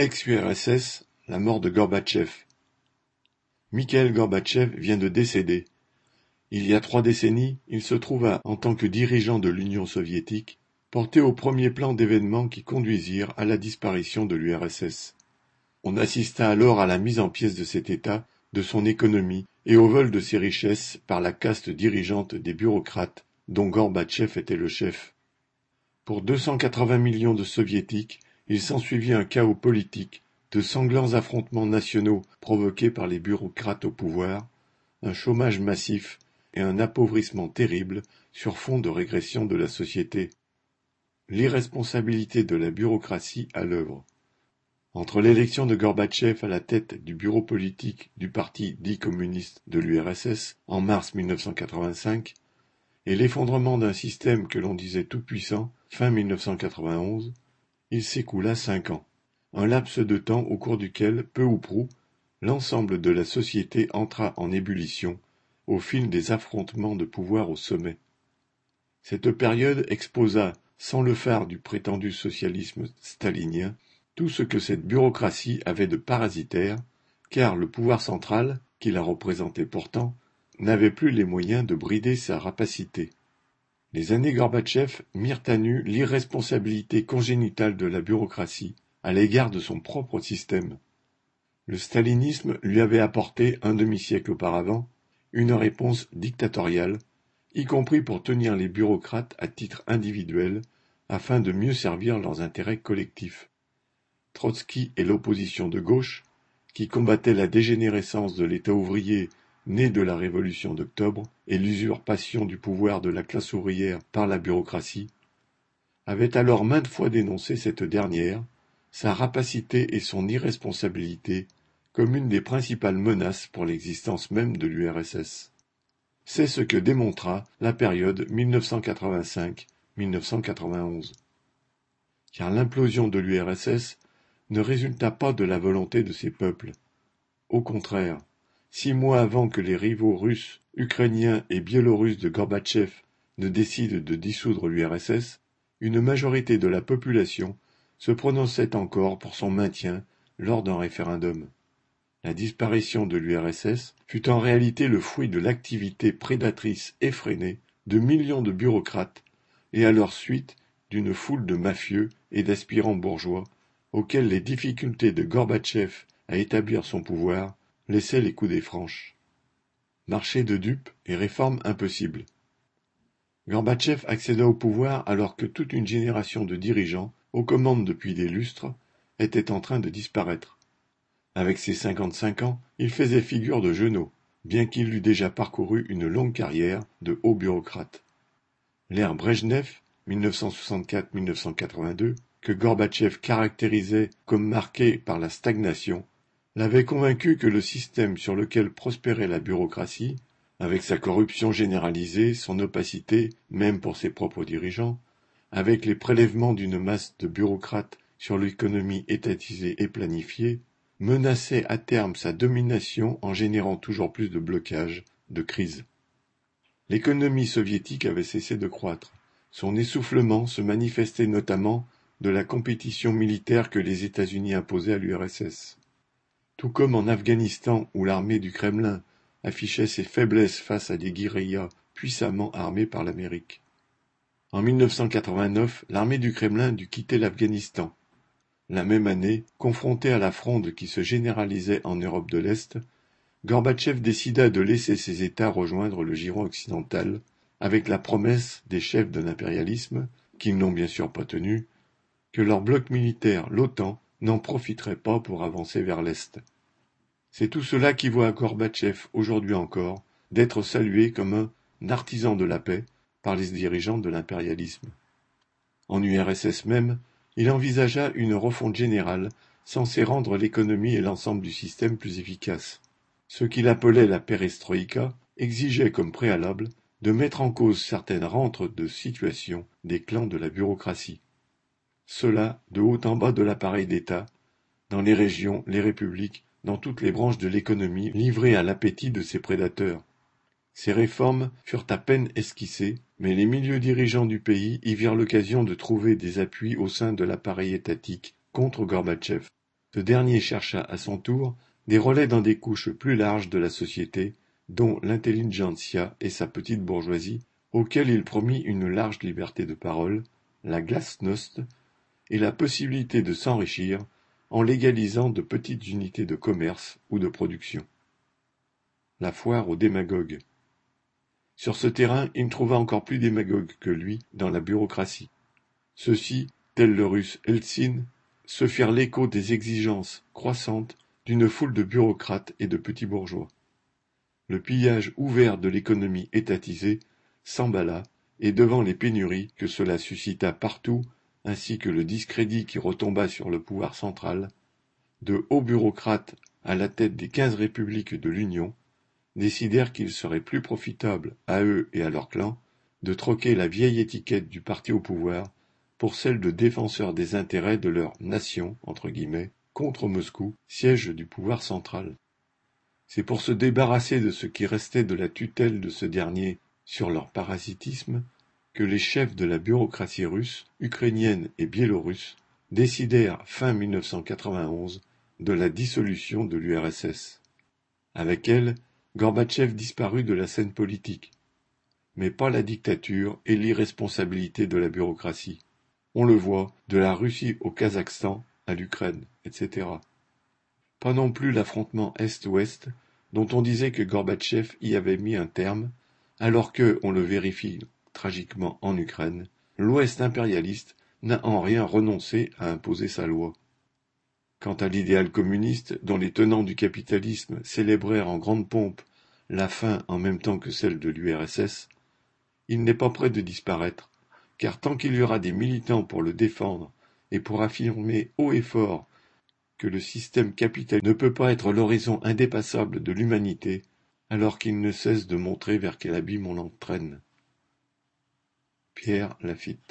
Ex-URSS, la mort de Gorbatchev. Mikhail Gorbatchev vient de décéder. Il y a trois décennies, il se trouva, en tant que dirigeant de l'Union soviétique, porté au premier plan d'événements qui conduisirent à la disparition de l'URSS. On assista alors à la mise en pièces de cet État, de son économie et au vol de ses richesses par la caste dirigeante des bureaucrates dont Gorbatchev était le chef. Pour deux cent quatre-vingts millions de soviétiques, il s'ensuivit un chaos politique, de sanglants affrontements nationaux provoqués par les bureaucrates au pouvoir, un chômage massif et un appauvrissement terrible sur fond de régression de la société. L'irresponsabilité de la bureaucratie à l'œuvre. Entre l'élection de Gorbatchev à la tête du bureau politique du parti dit communiste de l'URSS en mars 1985 et l'effondrement d'un système que l'on disait tout-puissant fin 1991, il s'écoula cinq ans, un laps de temps au cours duquel, peu ou prou, l'ensemble de la société entra en ébullition au fil des affrontements de pouvoir au sommet. Cette période exposa, sans le phare du prétendu socialisme stalinien, tout ce que cette bureaucratie avait de parasitaire, car le pouvoir central, qui la représentait pourtant, n'avait plus les moyens de brider sa rapacité. Les années Gorbatchev mirent à nu l'irresponsabilité congénitale de la bureaucratie à l'égard de son propre système. Le stalinisme lui avait apporté, un demi-siècle auparavant, une réponse dictatoriale, y compris pour tenir les bureaucrates à titre individuel afin de mieux servir leurs intérêts collectifs. Trotsky et l'opposition de gauche, qui combattait la dégénérescence de l'État ouvrier né de la Révolution d'octobre et l'usurpation du pouvoir de la classe ouvrière par la bureaucratie, avait alors maintes fois dénoncé cette dernière, sa rapacité et son irresponsabilité comme une des principales menaces pour l'existence même de l'URSS. C'est ce que démontra la période 1985-1991. Car l'implosion de l'URSS ne résulta pas de la volonté de ses peuples. Au contraire, Six mois avant que les rivaux russes, ukrainiens et biélorusses de Gorbatchev ne décident de dissoudre l'URSS, une majorité de la population se prononçait encore pour son maintien lors d'un référendum. La disparition de l'URSS fut en réalité le fruit de l'activité prédatrice effrénée de millions de bureaucrates et à leur suite d'une foule de mafieux et d'aspirants bourgeois auxquels les difficultés de Gorbatchev à établir son pouvoir laissait les coudées franches. Marché de dupes et réformes impossibles. Gorbatchev accéda au pouvoir alors que toute une génération de dirigeants, aux commandes depuis des lustres, était en train de disparaître. Avec ses cinquante-cinq ans, il faisait figure de genou, bien qu'il eût déjà parcouru une longue carrière de haut bureaucrate. L'ère Brejnev, 1964-1982, que Gorbatchev caractérisait comme marqué par la stagnation, l'avait convaincu que le système sur lequel prospérait la bureaucratie, avec sa corruption généralisée, son opacité, même pour ses propres dirigeants, avec les prélèvements d'une masse de bureaucrates sur l'économie étatisée et planifiée, menaçait à terme sa domination en générant toujours plus de blocages, de crises. L'économie soviétique avait cessé de croître. Son essoufflement se manifestait notamment de la compétition militaire que les États-Unis imposaient à l'URSS. Tout comme en Afghanistan où l'armée du Kremlin affichait ses faiblesses face à des guérillas puissamment armées par l'Amérique. En 1989, l'armée du Kremlin dut quitter l'Afghanistan. La même année, confronté à la fronde qui se généralisait en Europe de l'Est, Gorbatchev décida de laisser ses États rejoindre le giron occidental, avec la promesse des chefs de l'impérialisme, qu'ils n'ont bien sûr pas tenu, que leur bloc militaire, l'OTAN, n'en profiterait pas pour avancer vers l'Est. C'est tout cela qui voit Gorbatchev, aujourd'hui encore, d'être salué comme un artisan de la paix par les dirigeants de l'impérialisme. En URSS même, il envisagea une refonte générale censée rendre l'économie et l'ensemble du système plus efficaces. Ce qu'il appelait la perestroïka exigeait comme préalable de mettre en cause certaines rentres de situation des clans de la bureaucratie. Cela de haut en bas de l'appareil d'État, dans les régions, les républiques, dans toutes les branches de l'économie livrées à l'appétit de ses prédateurs. Ces réformes furent à peine esquissées, mais les milieux dirigeants du pays y virent l'occasion de trouver des appuis au sein de l'appareil étatique contre Gorbatchev. Ce dernier chercha à son tour des relais dans des couches plus larges de la société, dont l'intelligentsia et sa petite bourgeoisie, auxquelles il promit une large liberté de parole, la glasnost, et la possibilité de s'enrichir en légalisant de petites unités de commerce ou de production. La foire aux démagogues. Sur ce terrain, il trouva encore plus démagogues que lui dans la bureaucratie. Ceux-ci, tel le russe Eltsine, se firent l'écho des exigences croissantes d'une foule de bureaucrates et de petits bourgeois. Le pillage ouvert de l'économie étatisée s'emballa, et devant les pénuries que cela suscita partout, ainsi que le discrédit qui retomba sur le pouvoir central, de hauts bureaucrates à la tête des quinze républiques de l'Union décidèrent qu'il serait plus profitable à eux et à leur clan de troquer la vieille étiquette du parti au pouvoir pour celle de défenseurs des intérêts de leur nation entre guillemets contre Moscou, siège du pouvoir central. C'est pour se débarrasser de ce qui restait de la tutelle de ce dernier sur leur parasitisme les chefs de la bureaucratie russe, ukrainienne et biélorusse décidèrent fin 1991 de la dissolution de l'URSS. Avec elle, Gorbatchev disparut de la scène politique, mais pas la dictature et l'irresponsabilité de la bureaucratie. On le voit, de la Russie au Kazakhstan, à l'Ukraine, etc. Pas non plus l'affrontement Est-Ouest, dont on disait que Gorbatchev y avait mis un terme, alors que, on le vérifie tragiquement en Ukraine, l'Ouest impérialiste n'a en rien renoncé à imposer sa loi. Quant à l'idéal communiste, dont les tenants du capitalisme célébrèrent en grande pompe la fin en même temps que celle de l'URSS, il n'est pas près de disparaître, car tant qu'il y aura des militants pour le défendre et pour affirmer haut et fort que le système capitaliste ne peut pas être l'horizon indépassable de l'humanité, alors qu'il ne cesse de montrer vers quel abîme on l'entraîne. Pierre Lafitte